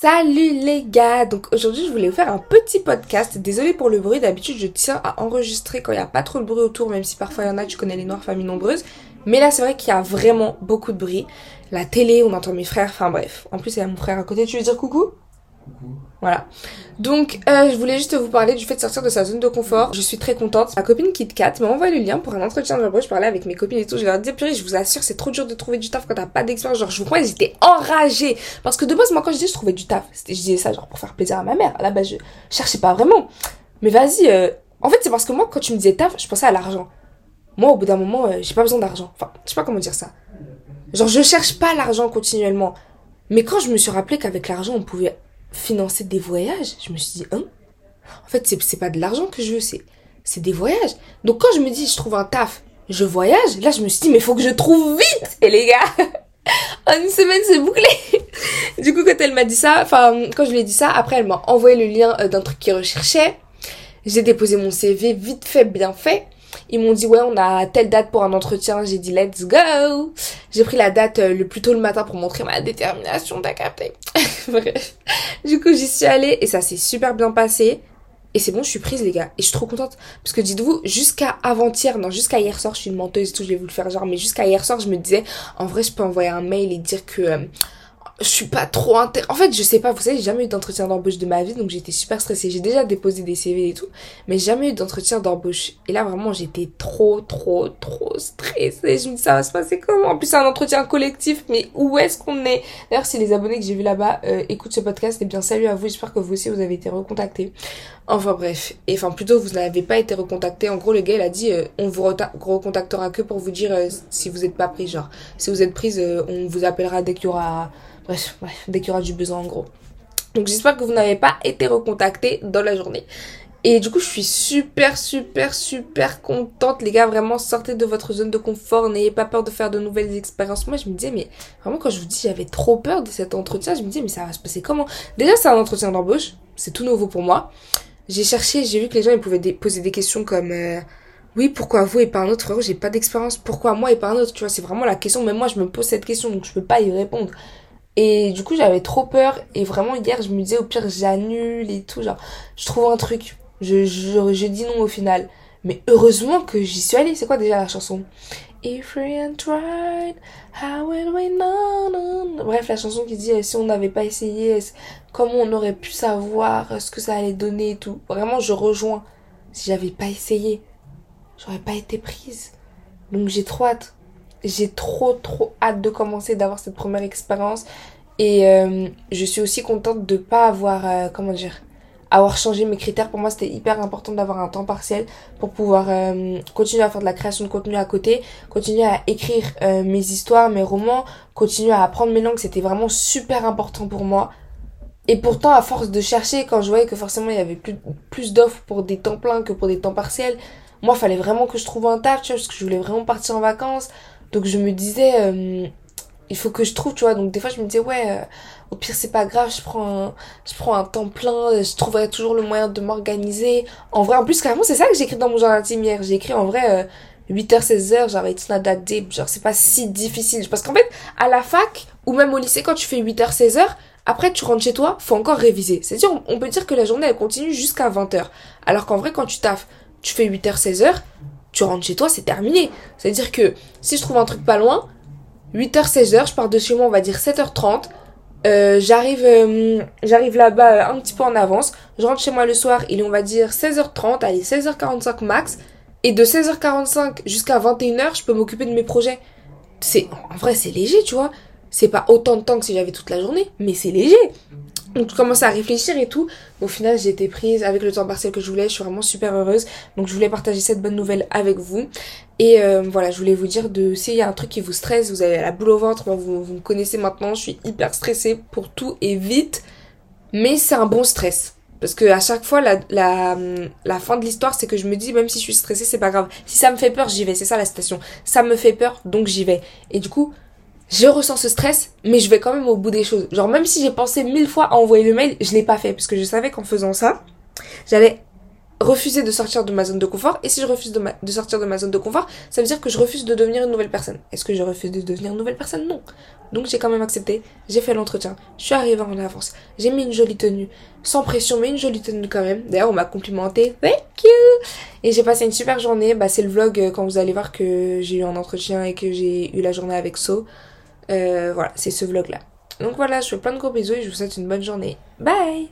Salut les gars Donc aujourd'hui je voulais vous faire un petit podcast. Désolée pour le bruit, d'habitude je tiens à enregistrer quand il n'y a pas trop de bruit autour, même si parfois il y en a, tu connais les noirs familles nombreuses. Mais là c'est vrai qu'il y a vraiment beaucoup de bruit. La télé, on entend mes frères, enfin bref. En plus il y a mon frère à côté, tu veux dire coucou? Voilà. Donc, euh, je voulais juste vous parler du fait de sortir de sa zone de confort. Je suis très contente. Ma copine KitKat m'a envoyé le lien pour un entretien d'embauche. Je parlais avec mes copines et tout. Je leur disais, purée, je vous assure, c'est trop dur de trouver du taf quand t'as pas d'expérience. Genre, je vous crois, j'étais enragée. Parce que de base, moi, quand je disais je trouvais du taf, je disais ça genre pour faire plaisir à ma mère. À la base, je cherchais pas vraiment. Mais vas-y, euh, en fait, c'est parce que moi, quand tu me disais taf, je pensais à l'argent. Moi, au bout d'un moment, euh, j'ai pas besoin d'argent. Enfin, je sais pas comment dire ça. Genre, je cherche pas l'argent continuellement. Mais quand je me suis rappelé qu'avec l'argent, on pouvait financer des voyages, je me suis dit, hein? En fait, c'est pas de l'argent que je veux, c'est des voyages. Donc quand je me dis, je trouve un taf, je voyage, là je me suis dit, mais faut que je trouve vite Et les gars, en une semaine c'est bouclé Du coup, quand elle m'a dit ça, enfin, quand je lui ai dit ça, après elle m'a envoyé le lien euh, d'un truc qu'il recherchait. J'ai déposé mon CV vite fait, bien fait. Ils m'ont dit ouais on a telle date pour un entretien. J'ai dit let's go. J'ai pris la date euh, le plus tôt le matin pour montrer ma détermination, t'as. Bref. Du coup j'y suis allée et ça s'est super bien passé. Et c'est bon, je suis prise, les gars. Et je suis trop contente. Parce que dites-vous, jusqu'à avant-hier, non, jusqu'à hier soir, je suis une menteuse et tout, je vais vous le faire genre, mais jusqu'à hier soir, je me disais, en vrai, je peux envoyer un mail et dire que, euh, je suis pas trop inter... En fait, je sais pas, vous savez, j'ai jamais eu d'entretien d'embauche de ma vie, donc j'étais super stressée. J'ai déjà déposé des CV et tout, mais jamais eu d'entretien d'embauche. Et là, vraiment, j'étais trop, trop, trop stressée. Je me dis, ça va se passer comment? En plus, c'est un entretien collectif, mais où est-ce qu'on est, D'ailleurs, si les abonnés que j'ai vus là-bas euh, écoutent ce podcast, eh bien, salut à vous. J'espère que vous aussi, vous avez été recontactés. Enfin, bref. Et enfin, plutôt, vous n'avez pas été recontacté. En gros, le gars, il a dit, euh, on vous recontactera que pour vous dire euh, si vous êtes pas pris. Genre, si vous êtes prise, on vous appellera dès qu'il y aura Bref, dès qu'il y aura du besoin en gros. Donc j'espère que vous n'avez pas été recontacté dans la journée. Et du coup, je suis super, super, super contente. Les gars, vraiment, sortez de votre zone de confort. N'ayez pas peur de faire de nouvelles expériences. Moi, je me disais, mais vraiment, quand je vous dis, j'avais trop peur de cet entretien, je me disais, mais ça va se passer comment? Déjà, c'est un entretien d'embauche. C'est tout nouveau pour moi. J'ai cherché, j'ai vu que les gens, ils pouvaient poser des questions comme... Euh, oui, pourquoi vous et pas un autre? Frérot, j'ai pas d'expérience, pourquoi moi et pas un autre, tu vois, c'est vraiment la question, mais moi je me pose cette question, donc je peux pas y répondre. Et du coup, j'avais trop peur. Et vraiment, hier, je me disais, au pire, j'annule et tout. Genre, je trouve un truc. Je, je, je dis non au final. Mais heureusement que j'y suis allée. C'est quoi déjà la chanson? If we had tried, how would we know? Bref, la chanson qui dit si on n'avait pas essayé, comment on aurait pu savoir ce que ça allait donner et tout. Vraiment, je rejoins. Si j'avais pas essayé, j'aurais pas été prise. Donc j'ai trop hâte j'ai trop trop hâte de commencer, d'avoir cette première expérience. Et euh, je suis aussi contente de pas avoir, euh, comment dire, avoir changé mes critères. Pour moi, c'était hyper important d'avoir un temps partiel pour pouvoir euh, continuer à faire de la création de contenu à côté, continuer à écrire mes histoires, mes romans, continuer à apprendre mes langues. C'était vraiment super important pour moi. Et pourtant, à force de chercher, quand je voyais que forcément il y avait plus, plus d'offres pour des temps pleins que pour des temps partiels, moi, fallait vraiment que je trouve un taf, tu vois, parce que je voulais vraiment partir en vacances. Donc je me disais, euh, il faut que je trouve, tu vois. Donc des fois je me disais, ouais, euh, au pire c'est pas grave, je prends, un, je prends un temps plein, je trouverai toujours le moyen de m'organiser. En vrai, en plus carrément c'est ça que j'ai écrit dans mon journal intime hier. J'ai écrit en vrai 8h, euh, 16h, genre it's not that genre c'est pas si difficile. Parce qu'en fait, à la fac, ou même au lycée, quand tu fais 8h, 16h, après, tu rentres chez toi, faut encore réviser. C'est-à-dire, on peut dire que la journée, elle continue jusqu'à 20h. Alors qu'en vrai, quand tu taffes, tu fais 8h, 16h, tu rentres chez toi, c'est terminé. C'est-à-dire que si je trouve un truc pas loin, 8h, 16h, je pars de chez moi, on va dire 7h30. Euh, j'arrive euh, j'arrive là-bas euh, un petit peu en avance. Je rentre chez moi le soir, il est on va dire 16h30, allez 16h45 max. Et de 16h45 jusqu'à 21h, je peux m'occuper de mes projets. C'est en vrai c'est léger, tu vois. C'est pas autant de temps que si j'avais toute la journée, mais c'est léger. Donc je commence à réfléchir et tout. Au final, j'ai été prise avec le temps partiel que je voulais. Je suis vraiment super heureuse. Donc je voulais partager cette bonne nouvelle avec vous. Et euh, voilà, je voulais vous dire de s'il y a un truc qui vous stresse, vous avez la boule au ventre, vous, vous me connaissez maintenant, je suis hyper stressée pour tout et vite. Mais c'est un bon stress. Parce que à chaque fois, la, la, la fin de l'histoire, c'est que je me dis, même si je suis stressée, c'est pas grave. Si ça me fait peur, j'y vais. C'est ça la station. Ça me fait peur, donc j'y vais. Et du coup, je ressens ce stress, mais je vais quand même au bout des choses. Genre, même si j'ai pensé mille fois à envoyer le mail, je l'ai pas fait, parce que je savais qu'en faisant ça, j'allais refuser de sortir de ma zone de confort. Et si je refuse de, sortir de ma zone de confort, ça veut dire que je refuse de devenir une nouvelle personne. Est-ce que je refuse de devenir une nouvelle personne? Non. Donc j'ai quand même accepté. J'ai fait l'entretien. Je suis arrivée en avance. J'ai mis une jolie tenue. Sans pression, mais une jolie tenue quand même. D'ailleurs, on m'a complimenté. Thank you Et j'ai passé une super journée. Bah, c'est le vlog euh, quand vous allez voir que j'ai eu un entretien et que j'ai eu la journée avec So. Euh, voilà, c'est ce vlog-là. Donc voilà, je fais plein de gros bisous et je vous souhaite une bonne journée. Bye